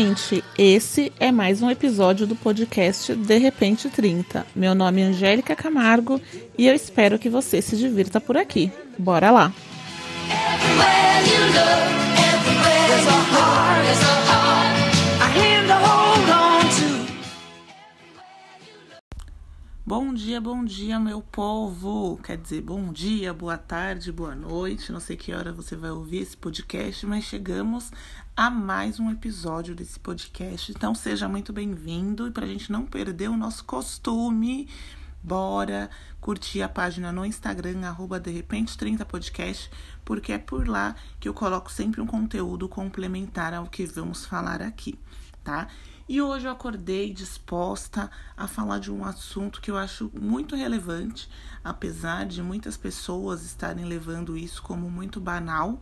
gente, esse é mais um episódio do podcast De Repente 30. Meu nome é Angélica Camargo e eu espero que você se divirta por aqui. Bora lá! Bom dia, bom dia, meu povo! Quer dizer, bom dia, boa tarde, boa noite. Não sei que hora você vai ouvir esse podcast, mas chegamos a mais um episódio desse podcast. Então seja muito bem-vindo e para a gente não perder o nosso costume, bora curtir a página no Instagram, arroba de repente 30 podcast, porque é por lá que eu coloco sempre um conteúdo complementar ao que vamos falar aqui, tá? E hoje eu acordei disposta a falar de um assunto que eu acho muito relevante, apesar de muitas pessoas estarem levando isso como muito banal.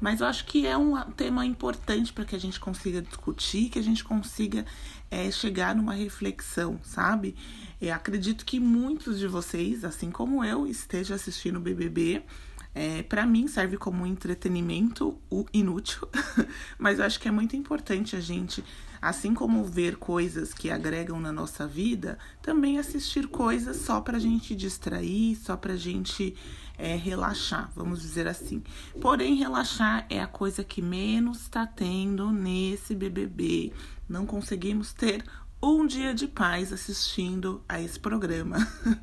Mas eu acho que é um tema importante para que a gente consiga discutir, que a gente consiga é, chegar numa reflexão, sabe? Eu acredito que muitos de vocês, assim como eu, estejam assistindo o BBB. É, para mim serve como entretenimento inútil, mas eu acho que é muito importante a gente Assim como ver coisas que agregam na nossa vida, também assistir coisas só para a gente distrair, só para a gente é, relaxar, vamos dizer assim. Porém, relaxar é a coisa que menos está tendo nesse BBB. Não conseguimos ter um dia de paz assistindo a esse programa.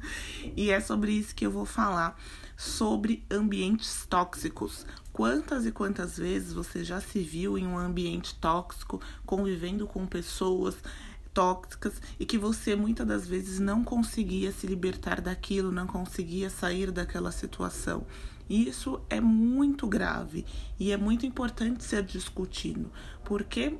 e é sobre isso que eu vou falar sobre ambientes tóxicos. Quantas e quantas vezes você já se viu em um ambiente tóxico, convivendo com pessoas tóxicas e que você muitas das vezes não conseguia se libertar daquilo, não conseguia sair daquela situação. Isso é muito grave e é muito importante ser discutido, porque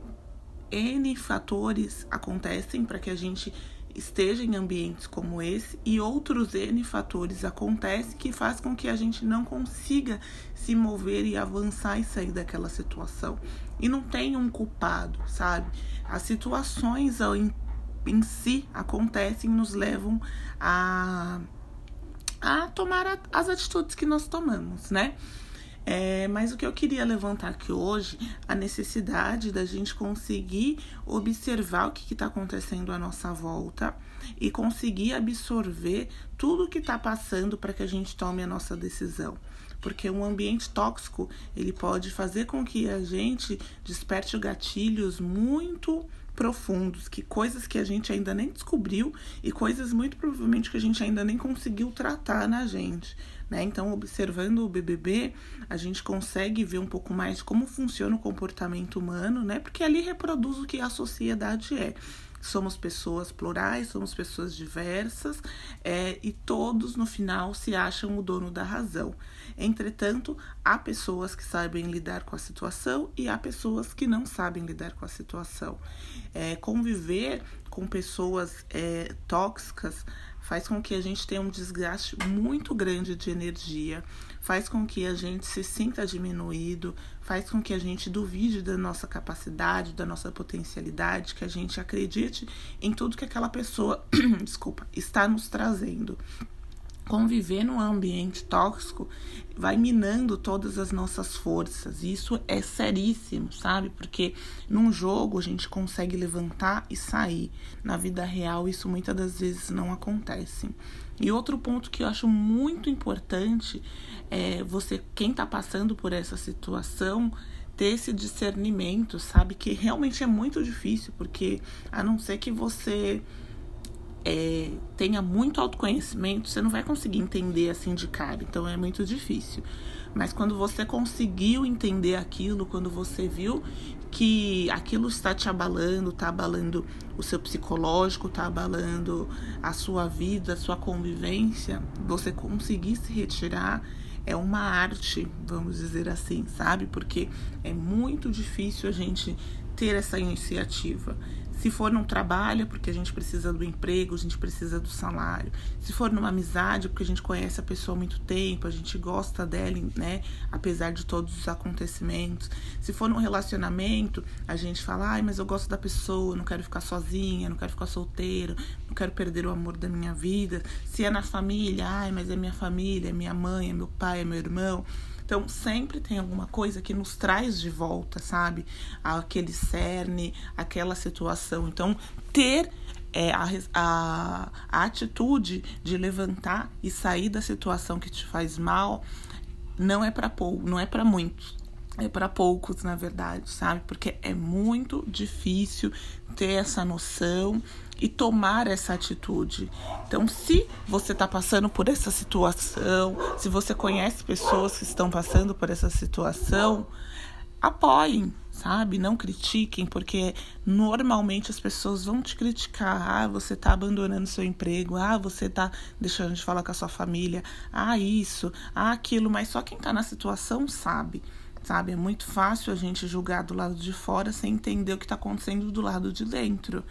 N fatores acontecem para que a gente esteja em ambientes como esse e outros N fatores acontecem que faz com que a gente não consiga se mover e avançar e sair daquela situação. E não tem um culpado, sabe? As situações em, em si acontecem nos levam a, a tomar a, as atitudes que nós tomamos, né? É, mas o que eu queria levantar aqui hoje, a necessidade da gente conseguir observar o que está acontecendo à nossa volta e conseguir absorver tudo o que está passando para que a gente tome a nossa decisão. Porque um ambiente tóxico ele pode fazer com que a gente desperte gatilhos muito profundos, que coisas que a gente ainda nem descobriu e coisas muito provavelmente que a gente ainda nem conseguiu tratar na gente. Né? Então, observando o BBB, a gente consegue ver um pouco mais como funciona o comportamento humano, né? Porque ali reproduz o que a sociedade é. Somos pessoas plurais, somos pessoas diversas é, e todos no final se acham o dono da razão. Entretanto, há pessoas que sabem lidar com a situação e há pessoas que não sabem lidar com a situação. É, conviver com pessoas é, tóxicas faz com que a gente tenha um desgaste muito grande de energia, faz com que a gente se sinta diminuído, faz com que a gente duvide da nossa capacidade, da nossa potencialidade, que a gente acredite em tudo que aquela pessoa, desculpa, está nos trazendo conviver num ambiente tóxico vai minando todas as nossas forças. Isso é seríssimo, sabe? Porque num jogo a gente consegue levantar e sair. Na vida real, isso muitas das vezes não acontece. E outro ponto que eu acho muito importante é você, quem tá passando por essa situação, ter esse discernimento, sabe? Que realmente é muito difícil, porque a não ser que você é, tenha muito autoconhecimento, você não vai conseguir entender assim de cara. Então é muito difícil. Mas quando você conseguiu entender aquilo, quando você viu que aquilo está te abalando, está abalando o seu psicológico, está abalando a sua vida, a sua convivência, você conseguir se retirar é uma arte, vamos dizer assim, sabe? Porque é muito difícil a gente ter essa iniciativa. Se for num trabalho, porque a gente precisa do emprego, a gente precisa do salário. Se for numa amizade, porque a gente conhece a pessoa há muito tempo, a gente gosta dela, né? Apesar de todos os acontecimentos. Se for num relacionamento, a gente fala, ai, mas eu gosto da pessoa, não quero ficar sozinha, não quero ficar solteiro, não quero perder o amor da minha vida. Se é na família, ai, mas é minha família, é minha mãe, é meu pai, é meu irmão. Então, sempre tem alguma coisa que nos traz de volta, sabe? Aquele cerne, aquela situação. Então, ter é, a, a, a atitude de levantar e sair da situação que te faz mal não é para pouco, não é para muitos. É para poucos, na verdade, sabe? Porque é muito difícil ter essa noção e tomar essa atitude. Então, se você está passando por essa situação, se você conhece pessoas que estão passando por essa situação, apoiem, sabe? Não critiquem, porque normalmente as pessoas vão te criticar. Ah, você está abandonando seu emprego. Ah, você está deixando de falar com a sua família. Ah, isso, ah, aquilo. Mas só quem está na situação sabe sabe? É muito fácil a gente julgar do lado de fora sem entender o que está acontecendo do lado de dentro.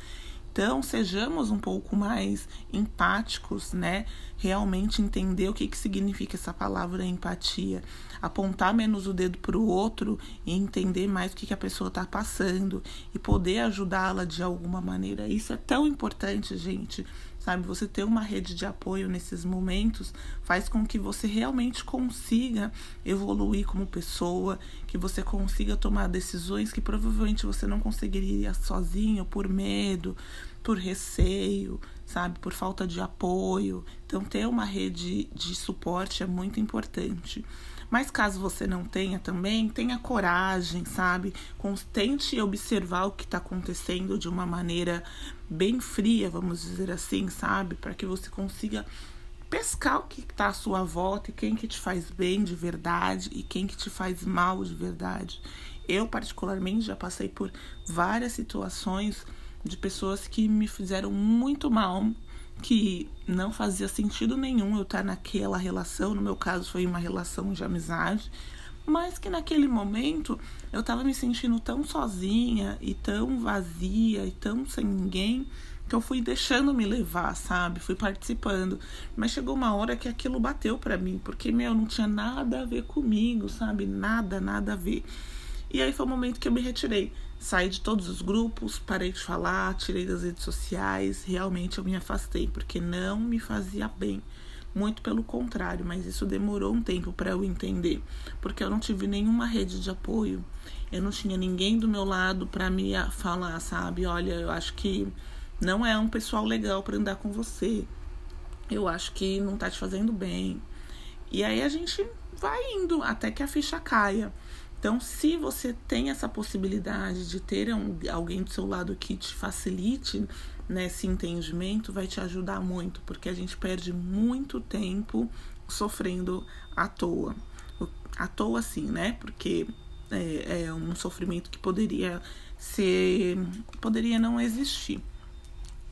Então, sejamos um pouco mais empáticos, né? Realmente entender o que, que significa essa palavra empatia. Apontar menos o dedo para o outro e entender mais o que, que a pessoa está passando e poder ajudá-la de alguma maneira. Isso é tão importante, gente sabe? Você ter uma rede de apoio nesses momentos faz com que você realmente consiga evoluir como pessoa, que você consiga tomar decisões que provavelmente você não conseguiria sozinho por medo, por receio, sabe? Por falta de apoio. Então, ter uma rede de suporte é muito importante. Mas caso você não tenha também, tenha coragem, sabe? Tente observar o que está acontecendo de uma maneira bem fria, vamos dizer assim, sabe? Para que você consiga pescar o que está à sua volta e quem que te faz bem de verdade e quem que te faz mal de verdade. Eu, particularmente, já passei por várias situações de pessoas que me fizeram muito mal que não fazia sentido nenhum eu estar naquela relação, no meu caso foi uma relação de amizade, mas que naquele momento eu estava me sentindo tão sozinha e tão vazia e tão sem ninguém que eu fui deixando me levar, sabe? Fui participando. Mas chegou uma hora que aquilo bateu para mim, porque meu não tinha nada a ver comigo, sabe? Nada, nada a ver. E aí foi o momento que eu me retirei. Saí de todos os grupos, parei de falar, tirei das redes sociais, realmente eu me afastei, porque não me fazia bem. Muito pelo contrário, mas isso demorou um tempo para eu entender, porque eu não tive nenhuma rede de apoio, eu não tinha ninguém do meu lado para me falar, sabe? Olha, eu acho que não é um pessoal legal para andar com você, eu acho que não tá te fazendo bem. E aí a gente vai indo até que a ficha caia. Então, se você tem essa possibilidade de ter um, alguém do seu lado que te facilite nesse entendimento, vai te ajudar muito, porque a gente perde muito tempo sofrendo à toa. À toa, sim, né? Porque é, é um sofrimento que poderia ser. poderia não existir.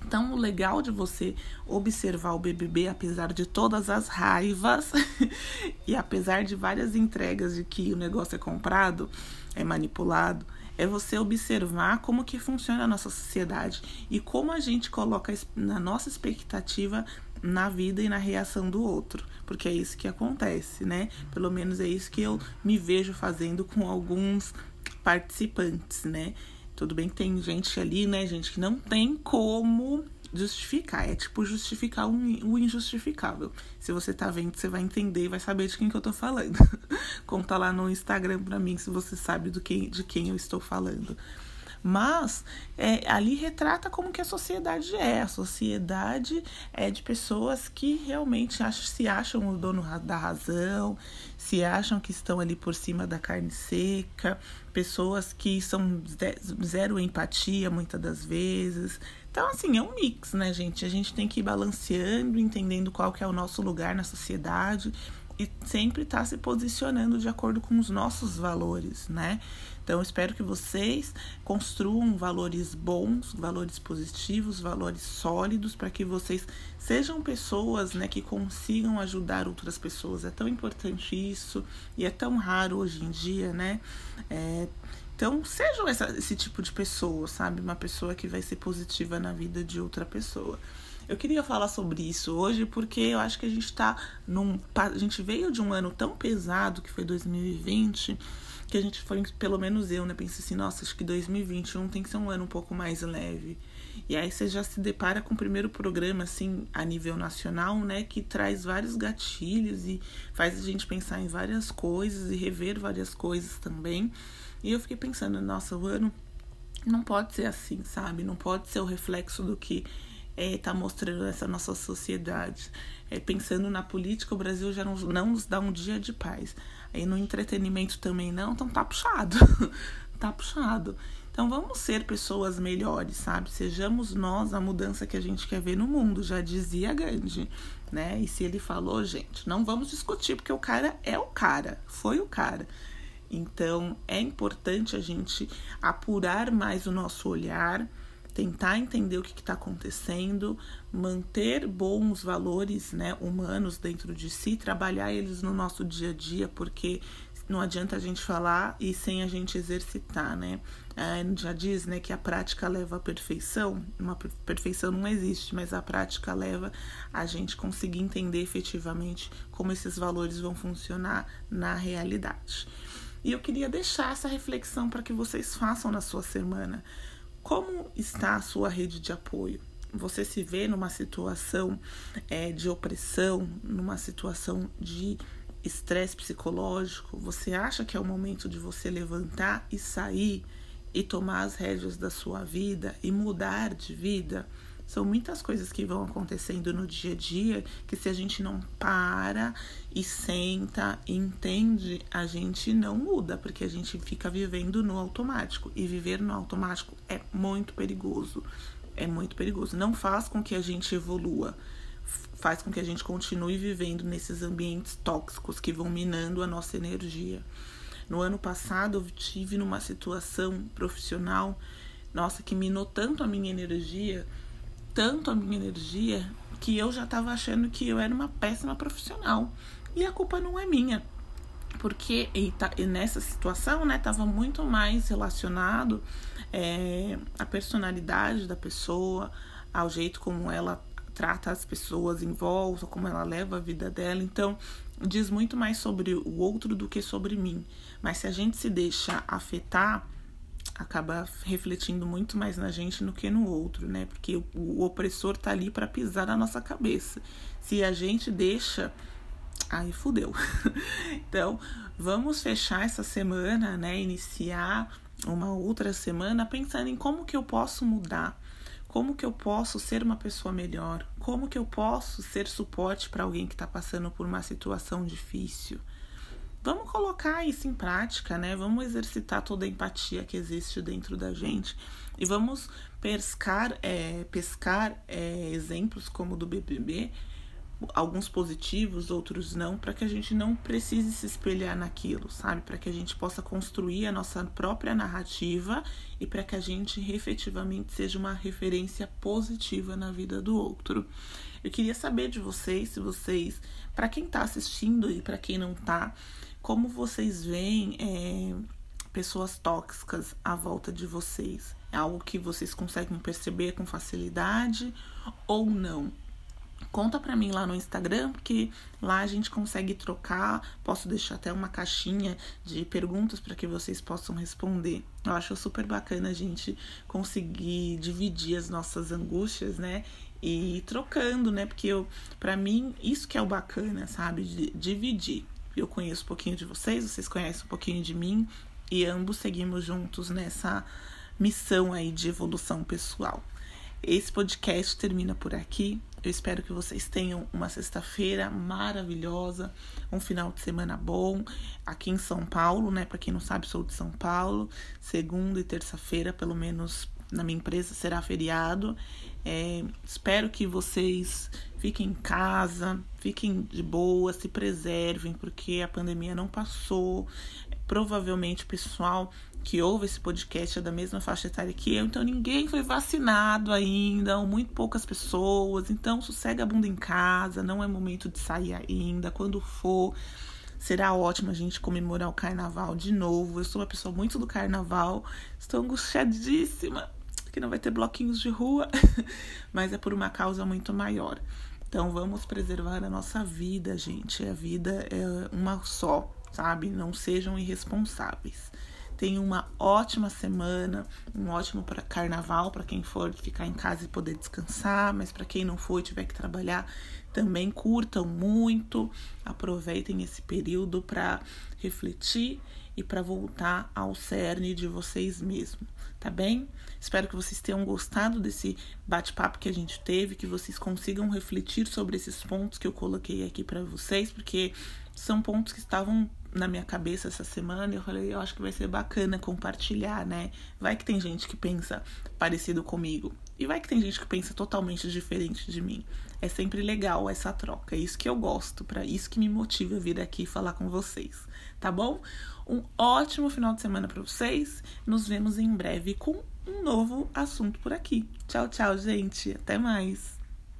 Então, o legal de você observar o BBB, apesar de todas as raivas e apesar de várias entregas de que o negócio é comprado, é manipulado, é você observar como que funciona a nossa sociedade e como a gente coloca na nossa expectativa na vida e na reação do outro, porque é isso que acontece, né? Pelo menos é isso que eu me vejo fazendo com alguns participantes, né? Tudo bem que tem gente ali, né, gente, que não tem como justificar. É tipo justificar o injustificável. Se você tá vendo, você vai entender e vai saber de quem que eu tô falando. Conta lá no Instagram pra mim se você sabe do que, de quem eu estou falando. Mas é, ali retrata como que a sociedade é. A sociedade é de pessoas que realmente acham, se acham o dono da razão, se acham que estão ali por cima da carne seca, pessoas que são zero empatia muitas das vezes. Então, assim, é um mix, né, gente? A gente tem que ir balanceando, entendendo qual que é o nosso lugar na sociedade e sempre estar tá se posicionando de acordo com os nossos valores, né? Então, espero que vocês construam valores bons, valores positivos, valores sólidos, para que vocês sejam pessoas né, que consigam ajudar outras pessoas. É tão importante isso e é tão raro hoje em dia, né? É, então, sejam essa, esse tipo de pessoa, sabe? Uma pessoa que vai ser positiva na vida de outra pessoa. Eu queria falar sobre isso hoje porque eu acho que a gente tá num. A gente veio de um ano tão pesado que foi 2020 que a gente foi, pelo menos eu, né, pensei assim, nossa, acho que 2021 tem que ser um ano um pouco mais leve. E aí você já se depara com o primeiro programa, assim, a nível nacional, né, que traz vários gatilhos e faz a gente pensar em várias coisas e rever várias coisas também. E eu fiquei pensando, nossa, o ano não pode ser assim, sabe? Não pode ser o reflexo do que está é, mostrando essa nossa sociedade. É, pensando na política, o Brasil já não, não nos dá um dia de paz. Aí no entretenimento também não, então tá puxado. tá puxado. Então vamos ser pessoas melhores, sabe? Sejamos nós a mudança que a gente quer ver no mundo, já dizia Gandhi, né? E se ele falou, gente, não vamos discutir, porque o cara é o cara, foi o cara. Então é importante a gente apurar mais o nosso olhar, tentar entender o que está acontecendo, manter bons valores né, humanos dentro de si, trabalhar eles no nosso dia a dia, porque não adianta a gente falar e sem a gente exercitar, né? É, já diz né, que a prática leva à perfeição. Uma perfeição não existe, mas a prática leva a gente conseguir entender efetivamente como esses valores vão funcionar na realidade. E eu queria deixar essa reflexão para que vocês façam na sua semana. Como está a sua rede de apoio? Você se vê numa situação é, de opressão, numa situação de estresse psicológico? Você acha que é o momento de você levantar e sair e tomar as rédeas da sua vida e mudar de vida? São muitas coisas que vão acontecendo no dia a dia que se a gente não para e senta e entende, a gente não muda, porque a gente fica vivendo no automático. E viver no automático é muito perigoso. É muito perigoso. Não faz com que a gente evolua. Faz com que a gente continue vivendo nesses ambientes tóxicos que vão minando a nossa energia. No ano passado, eu tive numa situação profissional, nossa, que minou tanto a minha energia tanto a minha energia que eu já estava achando que eu era uma péssima profissional. E a culpa não é minha. Porque e, tá, e nessa situação, né, tava muito mais relacionado é, à personalidade da pessoa, ao jeito como ela trata as pessoas em volta, como ela leva a vida dela. Então, diz muito mais sobre o outro do que sobre mim. Mas se a gente se deixa afetar acaba refletindo muito mais na gente do que no outro, né? Porque o, opressor tá ali para pisar na nossa cabeça. Se a gente deixa, aí fudeu. então, vamos fechar essa semana, né? Iniciar uma outra semana pensando em como que eu posso mudar, como que eu posso ser uma pessoa melhor, como que eu posso ser suporte para alguém que está passando por uma situação difícil. Vamos colocar isso em prática, né? Vamos exercitar toda a empatia que existe dentro da gente e vamos pescar, é, pescar é, exemplos como o do BBB, alguns positivos, outros não, para que a gente não precise se espelhar naquilo, sabe? Para que a gente possa construir a nossa própria narrativa e para que a gente efetivamente seja uma referência positiva na vida do outro. Eu queria saber de vocês, se vocês, para quem está assistindo e para quem não está, como vocês veem é, pessoas tóxicas à volta de vocês? É algo que vocês conseguem perceber com facilidade ou não? Conta para mim lá no Instagram, porque lá a gente consegue trocar. Posso deixar até uma caixinha de perguntas para que vocês possam responder. Eu acho super bacana a gente conseguir dividir as nossas angústias, né? E trocando, né? Porque eu, para mim, isso que é o bacana, sabe? De dividir. Eu conheço um pouquinho de vocês, vocês conhecem um pouquinho de mim e ambos seguimos juntos nessa missão aí de evolução pessoal. Esse podcast termina por aqui. Eu espero que vocês tenham uma sexta-feira maravilhosa, um final de semana bom aqui em São Paulo, né? Para quem não sabe, sou de São Paulo. Segunda e terça-feira, pelo menos na minha empresa, será feriado. É, espero que vocês fiquem em casa, fiquem de boa, se preservem, porque a pandemia não passou. Provavelmente o pessoal que ouve esse podcast é da mesma faixa etária que eu, então ninguém foi vacinado ainda, ou muito poucas pessoas. Então, sossega a bunda em casa, não é momento de sair ainda. Quando for, será ótimo a gente comemorar o carnaval de novo. Eu sou uma pessoa muito do carnaval, estou angustiadíssima que não vai ter bloquinhos de rua, mas é por uma causa muito maior. Então vamos preservar a nossa vida, gente. A vida é uma só, sabe? Não sejam irresponsáveis. Tenha uma ótima semana, um ótimo pra carnaval para quem for ficar em casa e poder descansar, mas para quem não for e tiver que trabalhar, também curtam muito, aproveitem esse período para refletir e para voltar ao cerne de vocês mesmos, tá bem? Espero que vocês tenham gostado desse bate-papo que a gente teve, que vocês consigam refletir sobre esses pontos que eu coloquei aqui para vocês, porque são pontos que estavam na minha cabeça essa semana e eu falei, eu acho que vai ser bacana compartilhar, né? Vai que tem gente que pensa parecido comigo e vai que tem gente que pensa totalmente diferente de mim. É sempre legal essa troca, é isso que eu gosto, para isso que me motiva a vir aqui falar com vocês, tá bom? Um ótimo final de semana para vocês. Nos vemos em breve com um novo assunto por aqui. Tchau, tchau, gente. Até mais.